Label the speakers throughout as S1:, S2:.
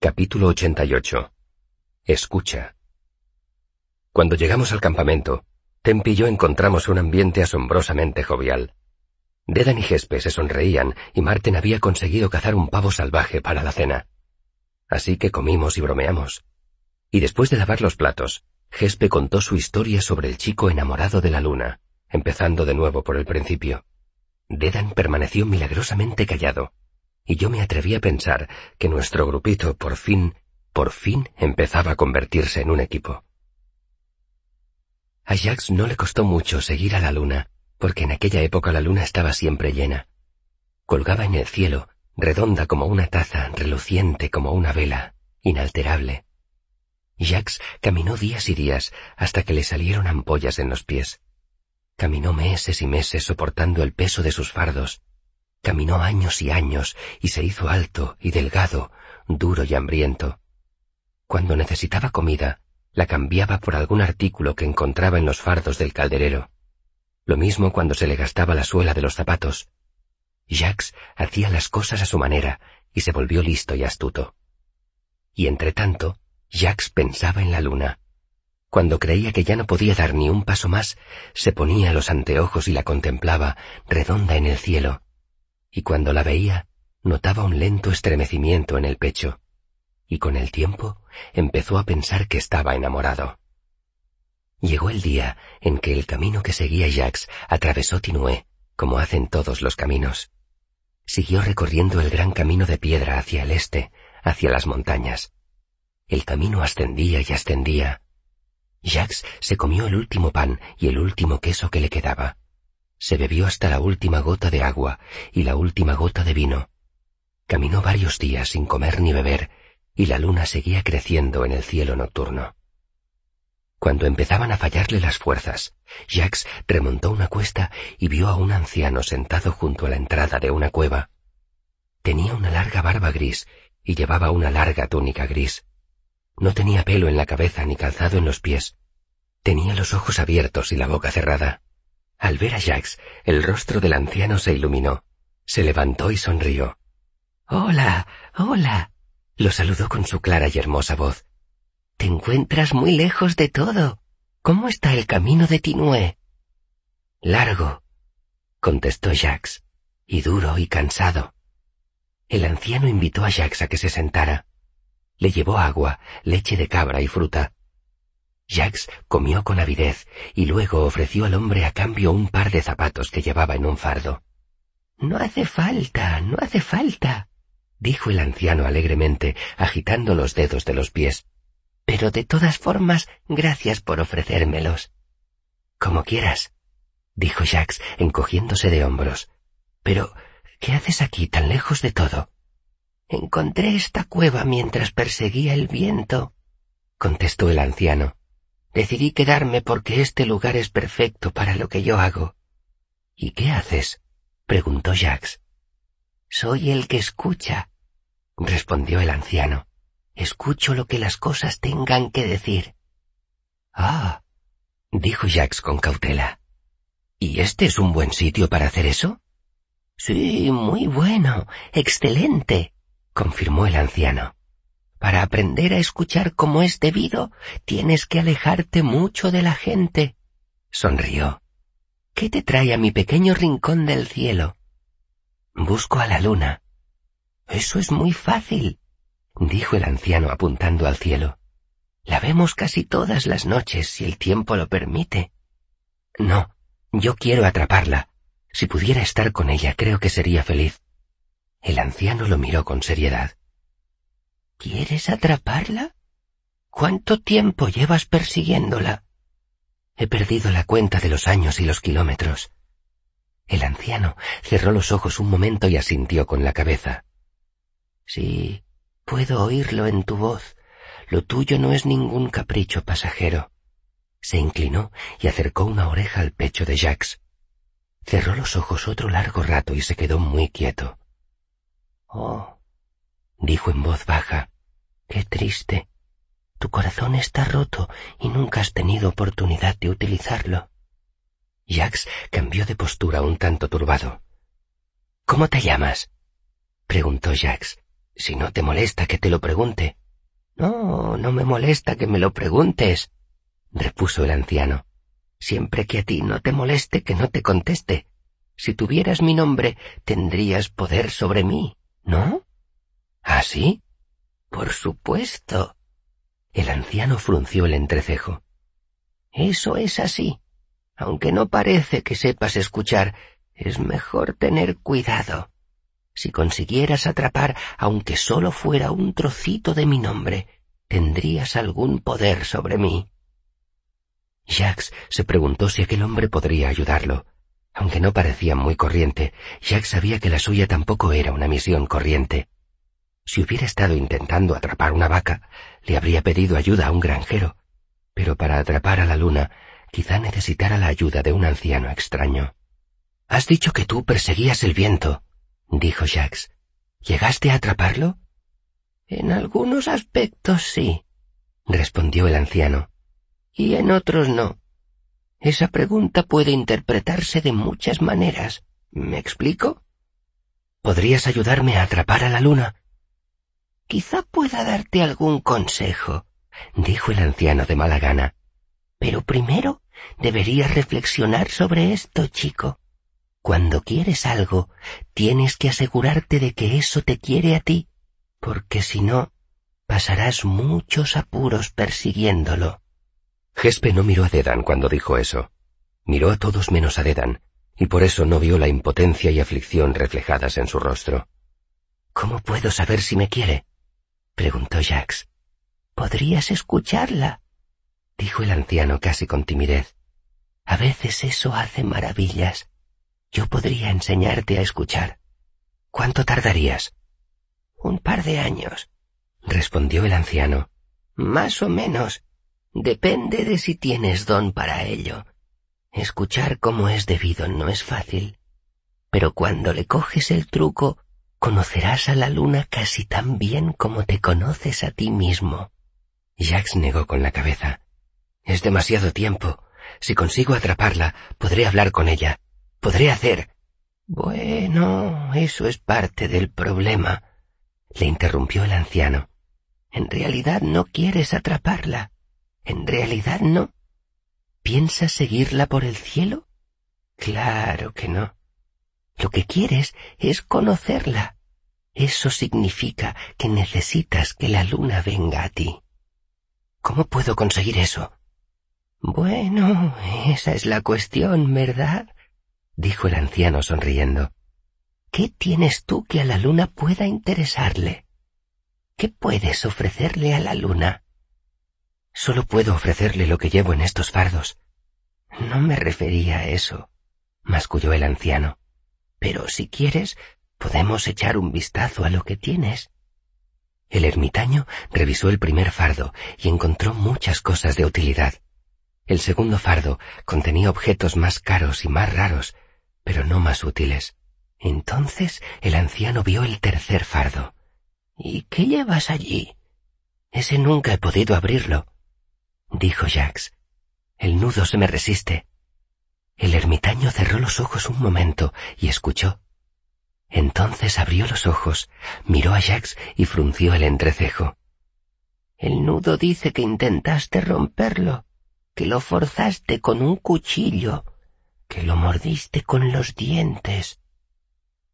S1: Capítulo 88. Escucha. Cuando llegamos al campamento, Temp y yo encontramos un ambiente asombrosamente jovial. Dedan y Gespe se sonreían y Marten había conseguido cazar un pavo salvaje para la cena. Así que comimos y bromeamos. Y después de lavar los platos, Gespe contó su historia sobre el chico enamorado de la luna, empezando de nuevo por el principio. Dedan permaneció milagrosamente callado, y yo me atreví a pensar que nuestro grupito por fin, por fin empezaba a convertirse en un equipo. A Jax no le costó mucho seguir a la luna, porque en aquella época la luna estaba siempre llena. Colgaba en el cielo, redonda como una taza, reluciente como una vela, inalterable. Jax caminó días y días hasta que le salieron ampollas en los pies. Caminó meses y meses soportando el peso de sus fardos. Caminó años y años y se hizo alto y delgado, duro y hambriento. Cuando necesitaba comida, la cambiaba por algún artículo que encontraba en los fardos del calderero. Lo mismo cuando se le gastaba la suela de los zapatos. Jacques hacía las cosas a su manera y se volvió listo y astuto. Y entre tanto, Jacques pensaba en la luna. Cuando creía que ya no podía dar ni un paso más, se ponía los anteojos y la contemplaba, redonda en el cielo. Y cuando la veía, notaba un lento estremecimiento en el pecho. Y con el tiempo empezó a pensar que estaba enamorado. Llegó el día en que el camino que seguía Jacques atravesó Tinué, como hacen todos los caminos. Siguió recorriendo el gran camino de piedra hacia el este, hacia las montañas. El camino ascendía y ascendía, Jacques se comió el último pan y el último queso que le quedaba. Se bebió hasta la última gota de agua y la última gota de vino. Caminó varios días sin comer ni beber, y la luna seguía creciendo en el cielo nocturno. Cuando empezaban a fallarle las fuerzas, Jacques remontó una cuesta y vio a un anciano sentado junto a la entrada de una cueva. Tenía una larga barba gris y llevaba una larga túnica gris. No tenía pelo en la cabeza ni calzado en los pies. Tenía los ojos abiertos y la boca cerrada. Al ver a Jax, el rostro del anciano se iluminó. Se levantó y sonrió. Hola, hola. Lo saludó con su clara y hermosa voz. Te encuentras muy lejos de todo. ¿Cómo está el camino de Tinué? Largo, contestó Jax, y duro y cansado. El anciano invitó a Jax a que se sentara. Le llevó agua, leche de cabra y fruta. Jacques comió con avidez y luego ofreció al hombre a cambio un par de zapatos que llevaba en un fardo. No hace falta, no hace falta, dijo el anciano alegremente, agitando los dedos de los pies. Pero de todas formas, gracias por ofrecérmelos. Como quieras, dijo Jacques, encogiéndose de hombros. Pero, ¿qué haces aquí tan lejos de todo? Encontré esta cueva mientras perseguía el viento, contestó el anciano. Decidí quedarme porque este lugar es perfecto para lo que yo hago. ¿Y qué haces? preguntó Jacques. Soy el que escucha, respondió el anciano. Escucho lo que las cosas tengan que decir. Ah, dijo Jacques con cautela. ¿Y este es un buen sitio para hacer eso? Sí, muy bueno, excelente, confirmó el anciano. Para aprender a escuchar como es debido, tienes que alejarte mucho de la gente. Sonrió. ¿Qué te trae a mi pequeño rincón del cielo? Busco a la luna. Eso es muy fácil, dijo el anciano apuntando al cielo. La vemos casi todas las noches si el tiempo lo permite. No, yo quiero atraparla. Si pudiera estar con ella, creo que sería feliz. El anciano lo miró con seriedad. ¿Quieres atraparla? ¿Cuánto tiempo llevas persiguiéndola? He perdido la cuenta de los años y los kilómetros. El anciano cerró los ojos un momento y asintió con la cabeza. Sí, puedo oírlo en tu voz. Lo tuyo no es ningún capricho pasajero. Se inclinó y acercó una oreja al pecho de Jacques. Cerró los ojos otro largo rato y se quedó muy quieto. Oh, dijo en voz baja, qué triste. Tu corazón está roto y nunca has tenido oportunidad de utilizarlo. Jax cambió de postura un tanto turbado. ¿Cómo te llamas? preguntó Jax. Si no te molesta que te lo pregunte. No, no me molesta que me lo preguntes, repuso el anciano. Siempre que a ti no te moleste que no te conteste. Si tuvieras mi nombre, tendrías poder sobre mí, ¿no? ¿Ah, sí? Por supuesto. El anciano frunció el entrecejo. Eso es así. Aunque no parece que sepas escuchar, es mejor tener cuidado. Si consiguieras atrapar, aunque solo fuera un trocito de mi nombre, tendrías algún poder sobre mí. Jacques se preguntó si aquel hombre podría ayudarlo. Aunque no parecía muy corriente, Jacques sabía que la suya tampoco era una misión corriente. Si hubiera estado intentando atrapar una vaca, le habría pedido ayuda a un granjero, pero para atrapar a la luna, quizá necesitara la ayuda de un anciano extraño. Has dicho que tú perseguías el viento, dijo Jacques. ¿Llegaste a atraparlo? En algunos aspectos sí, respondió el anciano, y en otros no. Esa pregunta puede interpretarse de muchas maneras. ¿Me explico? ¿Podrías ayudarme a atrapar a la luna? Quizá pueda darte algún consejo, dijo el anciano de mala gana. Pero primero deberías reflexionar sobre esto, chico. Cuando quieres algo, tienes que asegurarte de que eso te quiere a ti, porque si no, pasarás muchos apuros persiguiéndolo. Gespe no miró a Dedan cuando dijo eso. Miró a todos menos a Dedan, y por eso no vio la impotencia y aflicción reflejadas en su rostro. ¿Cómo puedo saber si me quiere? Preguntó Jax. Podrías escucharla, dijo el anciano casi con timidez. A veces eso hace maravillas. Yo podría enseñarte a escuchar. ¿Cuánto tardarías? Un par de años, respondió el anciano. Más o menos. Depende de si tienes don para ello. Escuchar como es debido no es fácil. Pero cuando le coges el truco, conocerás a la luna casi tan bien como te conoces a ti mismo. Jacques negó con la cabeza. Es demasiado tiempo. Si consigo atraparla, podré hablar con ella. Podré hacer. Bueno, eso es parte del problema, le interrumpió el anciano. En realidad no quieres atraparla. En realidad no. ¿Piensas seguirla por el cielo? Claro que no. Lo que quieres es conocerla. Eso significa que necesitas que la luna venga a ti. ¿Cómo puedo conseguir eso? Bueno, esa es la cuestión, ¿verdad? dijo el anciano sonriendo. ¿Qué tienes tú que a la luna pueda interesarle? ¿Qué puedes ofrecerle a la luna? Solo puedo ofrecerle lo que llevo en estos fardos. No me refería a eso, masculló el anciano. Pero si quieres, podemos echar un vistazo a lo que tienes. El ermitaño revisó el primer fardo y encontró muchas cosas de utilidad. El segundo fardo contenía objetos más caros y más raros, pero no más útiles. Entonces el anciano vio el tercer fardo. ¿Y qué llevas allí? Ese nunca he podido abrirlo, dijo Jax. El nudo se me resiste. El ermitaño cerró los ojos un momento y escuchó. Entonces abrió los ojos, miró a Jax y frunció el entrecejo. El nudo dice que intentaste romperlo, que lo forzaste con un cuchillo, que lo mordiste con los dientes.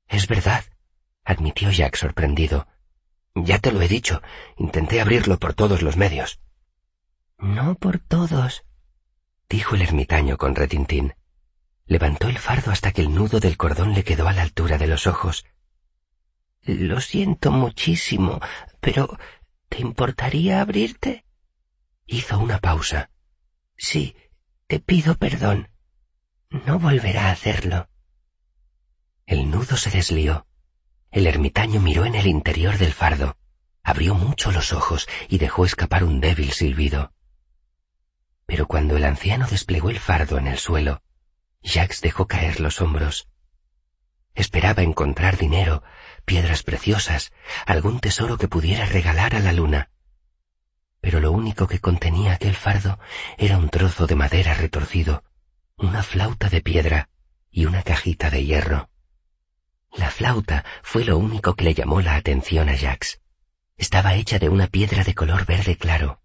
S1: Es verdad, admitió Jack sorprendido. Ya te lo he dicho, intenté abrirlo por todos los medios. No por todos, dijo el ermitaño con retintín. Levantó el fardo hasta que el nudo del cordón le quedó a la altura de los ojos. Lo siento muchísimo, pero ¿te importaría abrirte? Hizo una pausa. Sí, te pido perdón. No volverá a hacerlo. El nudo se deslió. El ermitaño miró en el interior del fardo, abrió mucho los ojos y dejó escapar un débil silbido. Pero cuando el anciano desplegó el fardo en el suelo, Jacques dejó caer los hombros. Esperaba encontrar dinero, piedras preciosas, algún tesoro que pudiera regalar a la luna. Pero lo único que contenía aquel fardo era un trozo de madera retorcido, una flauta de piedra y una cajita de hierro. La flauta fue lo único que le llamó la atención a Jax. Estaba hecha de una piedra de color verde claro.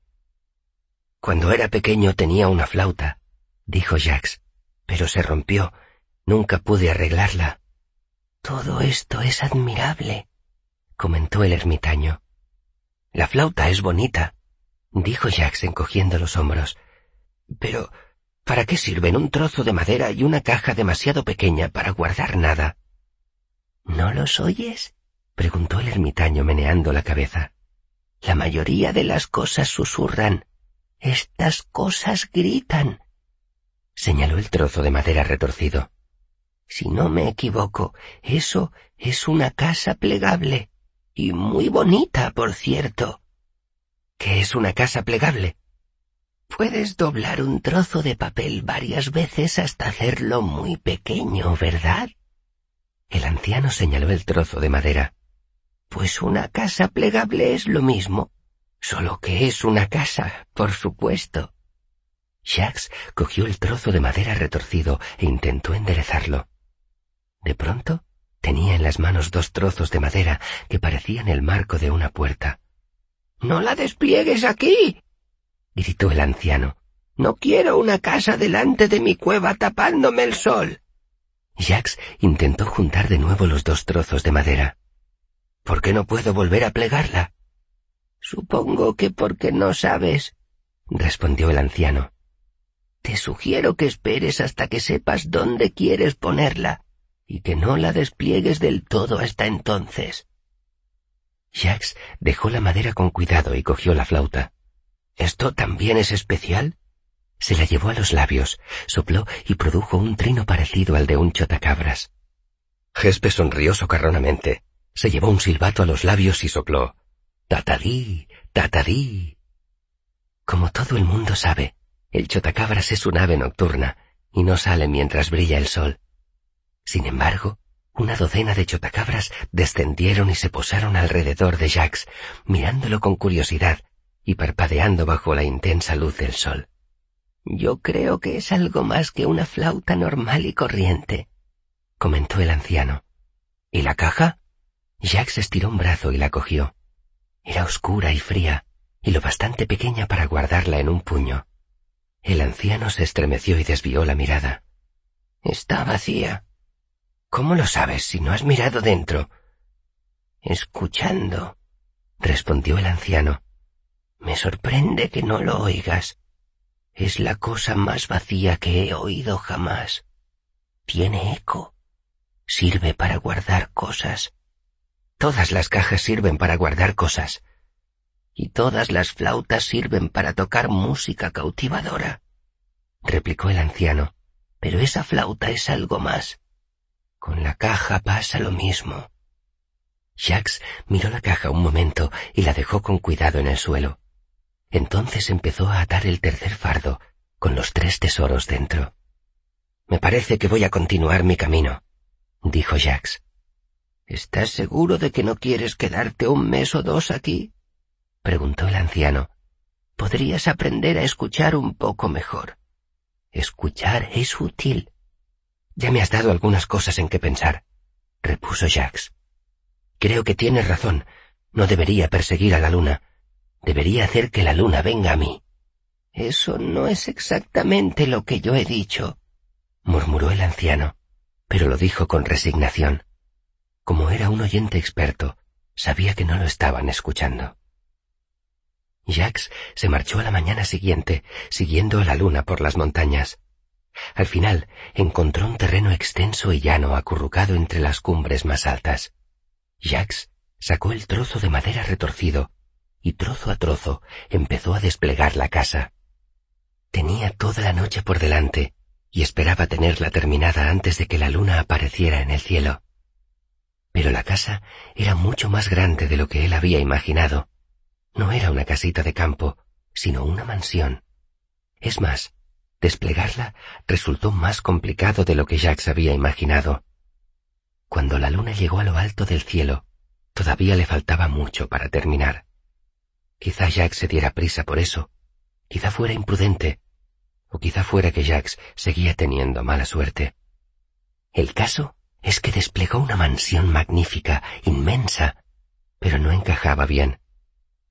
S1: Cuando era pequeño tenía una flauta, dijo Jax, pero se rompió. Nunca pude arreglarla. Todo esto es admirable, comentó el ermitaño. La flauta es bonita, dijo Jax encogiendo los hombros. Pero, ¿para qué sirven un trozo de madera y una caja demasiado pequeña para guardar nada? ¿No los oyes? preguntó el ermitaño meneando la cabeza. La mayoría de las cosas susurran. Estas cosas gritan. Señaló el trozo de madera retorcido. Si no me equivoco, eso es una casa plegable. Y muy bonita, por cierto. ¿Qué es una casa plegable? Puedes doblar un trozo de papel varias veces hasta hacerlo muy pequeño, ¿verdad? El anciano señaló el trozo de madera. Pues una casa plegable es lo mismo, solo que es una casa, por supuesto. Jacques cogió el trozo de madera retorcido e intentó enderezarlo. De pronto tenía en las manos dos trozos de madera que parecían el marco de una puerta. No la despliegues aquí. gritó el anciano. No quiero una casa delante de mi cueva tapándome el sol. Jax intentó juntar de nuevo los dos trozos de madera. ¿Por qué no puedo volver a plegarla? Supongo que porque no sabes, respondió el anciano. Te sugiero que esperes hasta que sepas dónde quieres ponerla y que no la despliegues del todo hasta entonces. Jax dejó la madera con cuidado y cogió la flauta. ¿Esto también es especial? Se la llevó a los labios, sopló y produjo un trino parecido al de un chotacabras. Gespe sonrió socarronamente, se llevó un silbato a los labios y sopló. Tatadí, tatadí. Como todo el mundo sabe, el chotacabras es un ave nocturna y no sale mientras brilla el sol. Sin embargo, una docena de chotacabras descendieron y se posaron alrededor de Jax, mirándolo con curiosidad y parpadeando bajo la intensa luz del sol. Yo creo que es algo más que una flauta normal y corriente, comentó el anciano. ¿Y la caja? Jax estiró un brazo y la cogió. Era oscura y fría, y lo bastante pequeña para guardarla en un puño. El anciano se estremeció y desvió la mirada. Está vacía. ¿Cómo lo sabes si no has mirado dentro? Escuchando, respondió el anciano. Me sorprende que no lo oigas. Es la cosa más vacía que he oído jamás. Tiene eco. Sirve para guardar cosas. Todas las cajas sirven para guardar cosas. Y todas las flautas sirven para tocar música cautivadora. Replicó el anciano. Pero esa flauta es algo más. Con la caja pasa lo mismo. Jacques miró la caja un momento y la dejó con cuidado en el suelo. Entonces empezó a atar el tercer fardo, con los tres tesoros dentro. Me parece que voy a continuar mi camino, dijo Jax. ¿Estás seguro de que no quieres quedarte un mes o dos aquí? Preguntó el anciano. Podrías aprender a escuchar un poco mejor. Escuchar es útil. Ya me has dado algunas cosas en que pensar, repuso Jax. Creo que tienes razón. No debería perseguir a la luna. Debería hacer que la luna venga a mí. Eso no es exactamente lo que yo he dicho, murmuró el anciano, pero lo dijo con resignación. Como era un oyente experto, sabía que no lo estaban escuchando. Jax se marchó a la mañana siguiente, siguiendo a la luna por las montañas. Al final encontró un terreno extenso y llano acurrucado entre las cumbres más altas. Jax sacó el trozo de madera retorcido y trozo a trozo empezó a desplegar la casa. Tenía toda la noche por delante y esperaba tenerla terminada antes de que la luna apareciera en el cielo. Pero la casa era mucho más grande de lo que él había imaginado. No era una casita de campo, sino una mansión. Es más, desplegarla resultó más complicado de lo que Jacques había imaginado. Cuando la luna llegó a lo alto del cielo, todavía le faltaba mucho para terminar. Quizá Jack se diera prisa por eso. Quizá fuera imprudente. O quizá fuera que Jax seguía teniendo mala suerte. El caso es que desplegó una mansión magnífica, inmensa, pero no encajaba bien.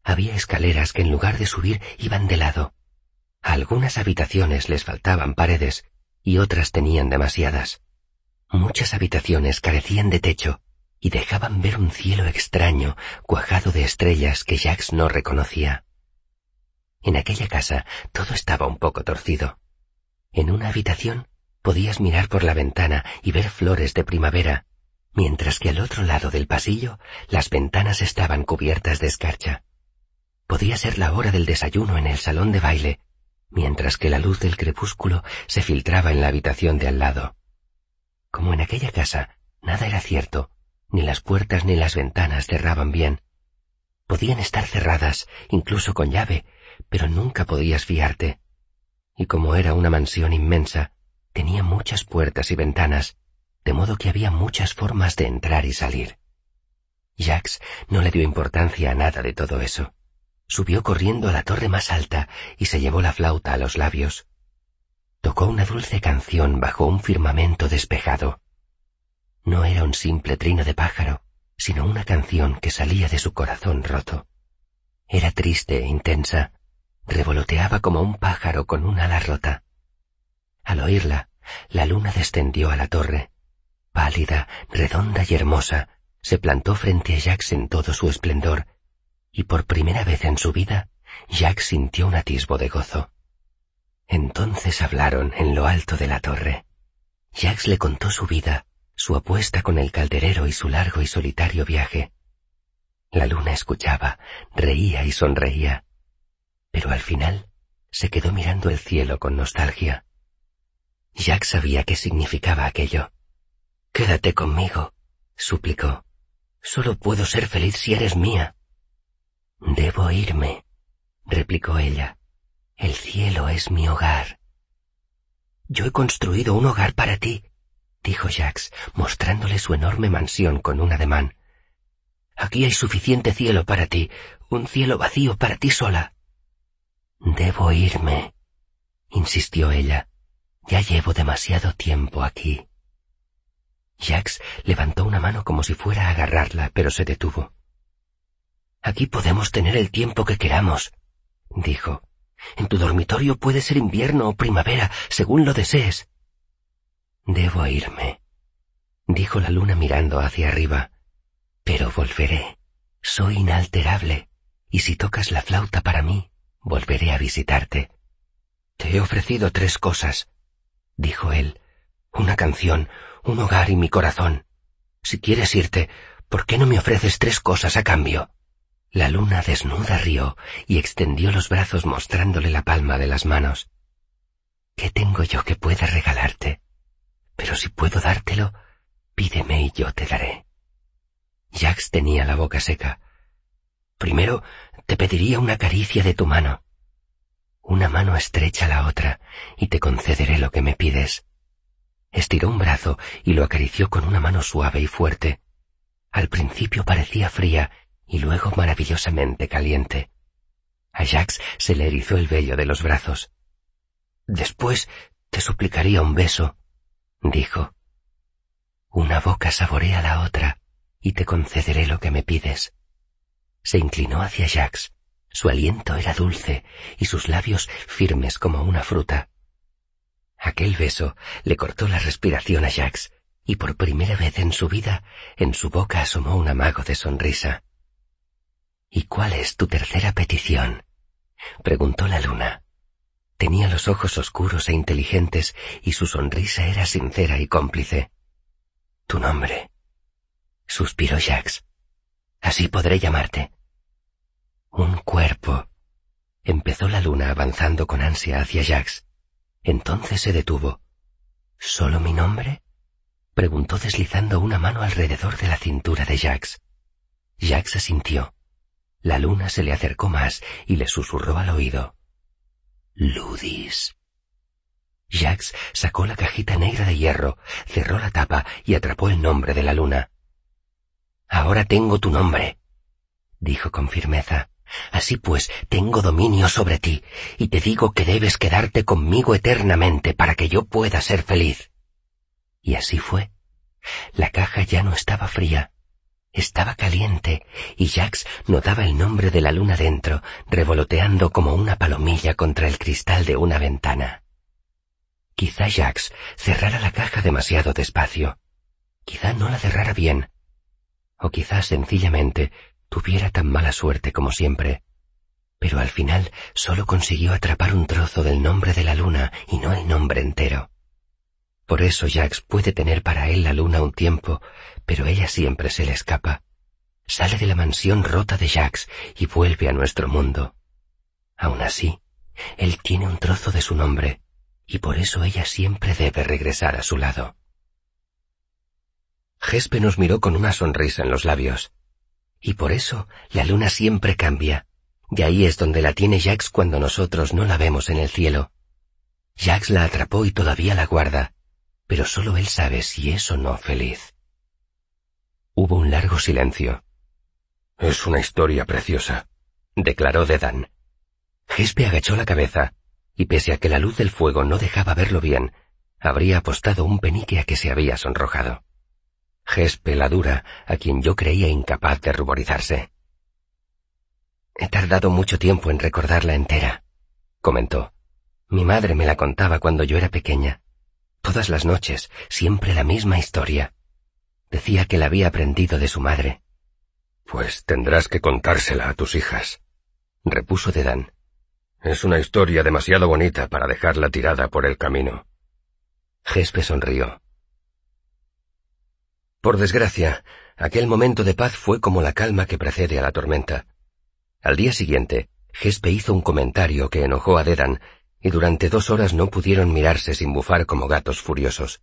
S1: Había escaleras que en lugar de subir iban de lado. A algunas habitaciones les faltaban paredes y otras tenían demasiadas. Muchas habitaciones carecían de techo y dejaban ver un cielo extraño, cuajado de estrellas que Jax no reconocía. En aquella casa todo estaba un poco torcido. En una habitación podías mirar por la ventana y ver flores de primavera, mientras que al otro lado del pasillo las ventanas estaban cubiertas de escarcha. Podía ser la hora del desayuno en el salón de baile, mientras que la luz del crepúsculo se filtraba en la habitación de al lado. Como en aquella casa nada era cierto, ni las puertas ni las ventanas cerraban bien. Podían estar cerradas, incluso con llave, pero nunca podías fiarte. Y como era una mansión inmensa, tenía muchas puertas y ventanas, de modo que había muchas formas de entrar y salir. Jax no le dio importancia a nada de todo eso. Subió corriendo a la torre más alta y se llevó la flauta a los labios. Tocó una dulce canción bajo un firmamento despejado. No era un simple trino de pájaro, sino una canción que salía de su corazón roto. Era triste e intensa, revoloteaba como un pájaro con un ala rota. Al oírla, la luna descendió a la torre. Pálida, redonda y hermosa, se plantó frente a Jack en todo su esplendor, y por primera vez en su vida, Jack sintió un atisbo de gozo. Entonces hablaron en lo alto de la torre. Jax le contó su vida, su apuesta con el calderero y su largo y solitario viaje. La luna escuchaba, reía y sonreía, pero al final se quedó mirando el cielo con nostalgia. Jack sabía qué significaba aquello. Quédate conmigo, suplicó. Solo puedo ser feliz si eres mía. Debo irme, replicó ella. El cielo es mi hogar. Yo he construido un hogar para ti, dijo Jax, mostrándole su enorme mansión con un ademán. Aquí hay suficiente cielo para ti, un cielo vacío para ti sola. Debo irme, insistió ella. Ya llevo demasiado tiempo aquí. Jax levantó una mano como si fuera a agarrarla, pero se detuvo. Aquí podemos tener el tiempo que queramos, dijo. En tu dormitorio puede ser invierno o primavera, según lo desees. Debo irme, dijo la luna mirando hacia arriba. Pero volveré. Soy inalterable, y si tocas la flauta para mí, volveré a visitarte. Te he ofrecido tres cosas, dijo él. Una canción, un hogar y mi corazón. Si quieres irte, ¿por qué no me ofreces tres cosas a cambio? La luna desnuda rió y extendió los brazos mostrándole la palma de las manos. ¿Qué tengo yo que pueda regalarte? Pero si puedo dártelo, pídeme y yo te daré. Jax tenía la boca seca. Primero te pediría una caricia de tu mano. Una mano estrecha la otra, y te concederé lo que me pides. Estiró un brazo y lo acarició con una mano suave y fuerte. Al principio parecía fría y luego maravillosamente caliente. A Jax se le erizó el vello de los brazos. Después te suplicaría un beso, dijo. Una boca saborea la otra, y te concederé lo que me pides. Se inclinó hacia Jax. Su aliento era dulce y sus labios firmes como una fruta. Aquel beso le cortó la respiración a Jax, y por primera vez en su vida en su boca asomó un amago de sonrisa. ¿Y cuál es tu tercera petición? preguntó la luna. Tenía los ojos oscuros e inteligentes y su sonrisa era sincera y cómplice. Tu nombre. Suspiró Jax. Así podré llamarte. Un cuerpo. Empezó la luna avanzando con ansia hacia Jax. Entonces se detuvo. ¿Solo mi nombre? preguntó deslizando una mano alrededor de la cintura de Jax. Jax asintió. La luna se le acercó más y le susurró al oído. Ludis. Jax sacó la cajita negra de hierro, cerró la tapa y atrapó el nombre de la luna. Ahora tengo tu nombre, dijo con firmeza. Así pues, tengo dominio sobre ti, y te digo que debes quedarte conmigo eternamente para que yo pueda ser feliz. Y así fue, La caja ya no estaba fría. Estaba caliente y Jax notaba el nombre de la luna dentro, revoloteando como una palomilla contra el cristal de una ventana. Quizá Jax cerrara la caja demasiado despacio. Quizá no la cerrara bien. O quizá sencillamente tuviera tan mala suerte como siempre. Pero al final solo consiguió atrapar un trozo del nombre de la luna y no el nombre entero. Por eso Jax puede tener para él la luna un tiempo, pero ella siempre se le escapa. Sale de la mansión rota de Jax y vuelve a nuestro mundo. Aún así, él tiene un trozo de su nombre, y por eso ella siempre debe regresar a su lado. Gespe nos miró con una sonrisa en los labios. Y por eso la luna siempre cambia. De ahí es donde la tiene Jax cuando nosotros no la vemos en el cielo. Jax la atrapó y todavía la guarda, pero solo él sabe si es o no feliz. Hubo un largo silencio.
S2: Es una historia preciosa, declaró Dedan.
S1: Gespe agachó la cabeza, y pese a que la luz del fuego no dejaba verlo bien, habría apostado un penique a que se había sonrojado. Gespe la dura, a quien yo creía incapaz de ruborizarse. He tardado mucho tiempo en recordarla entera, comentó. Mi madre me la contaba cuando yo era pequeña. Todas las noches, siempre la misma historia. Decía que la había aprendido de su madre.
S2: Pues tendrás que contársela a tus hijas, repuso Dedan. Es una historia demasiado bonita para dejarla tirada por el camino.
S1: Gespe sonrió.
S2: Por desgracia, aquel momento de paz fue como la calma que precede a la tormenta. Al día siguiente, Gespe hizo un comentario que enojó a Dedan y durante dos horas no pudieron mirarse sin bufar como gatos furiosos.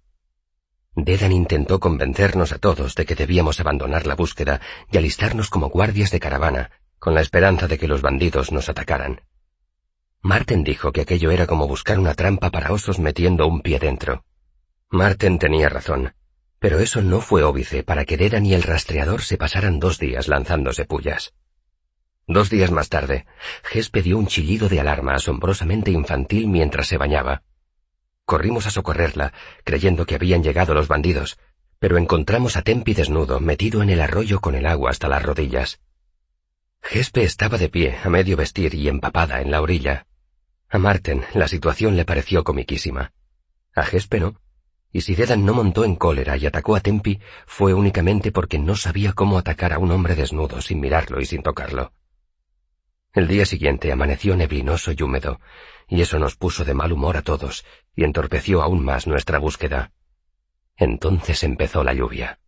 S2: Dedan intentó convencernos a todos de que debíamos abandonar la búsqueda y alistarnos como guardias de caravana, con la esperanza de que los bandidos nos atacaran. Marten dijo que aquello era como buscar una trampa para osos metiendo un pie dentro. Marten tenía razón, pero eso no fue óbice para que Dedan y el rastreador se pasaran dos días lanzándose pullas. Dos días más tarde, Gespe dio un chillido de alarma asombrosamente infantil mientras se bañaba. Corrimos a socorrerla, creyendo que habían llegado los bandidos, pero encontramos a Tempi desnudo, metido en el arroyo con el agua hasta las rodillas. Gespe estaba de pie, a medio vestir y empapada en la orilla. A Marten la situación le pareció comiquísima. A Gespe no. Y si Dedan no montó en cólera y atacó a Tempi, fue únicamente porque no sabía cómo atacar a un hombre desnudo sin mirarlo y sin tocarlo. El día siguiente amaneció neblinoso y húmedo, y eso nos puso de mal humor a todos y entorpeció aún más nuestra búsqueda. Entonces empezó la lluvia.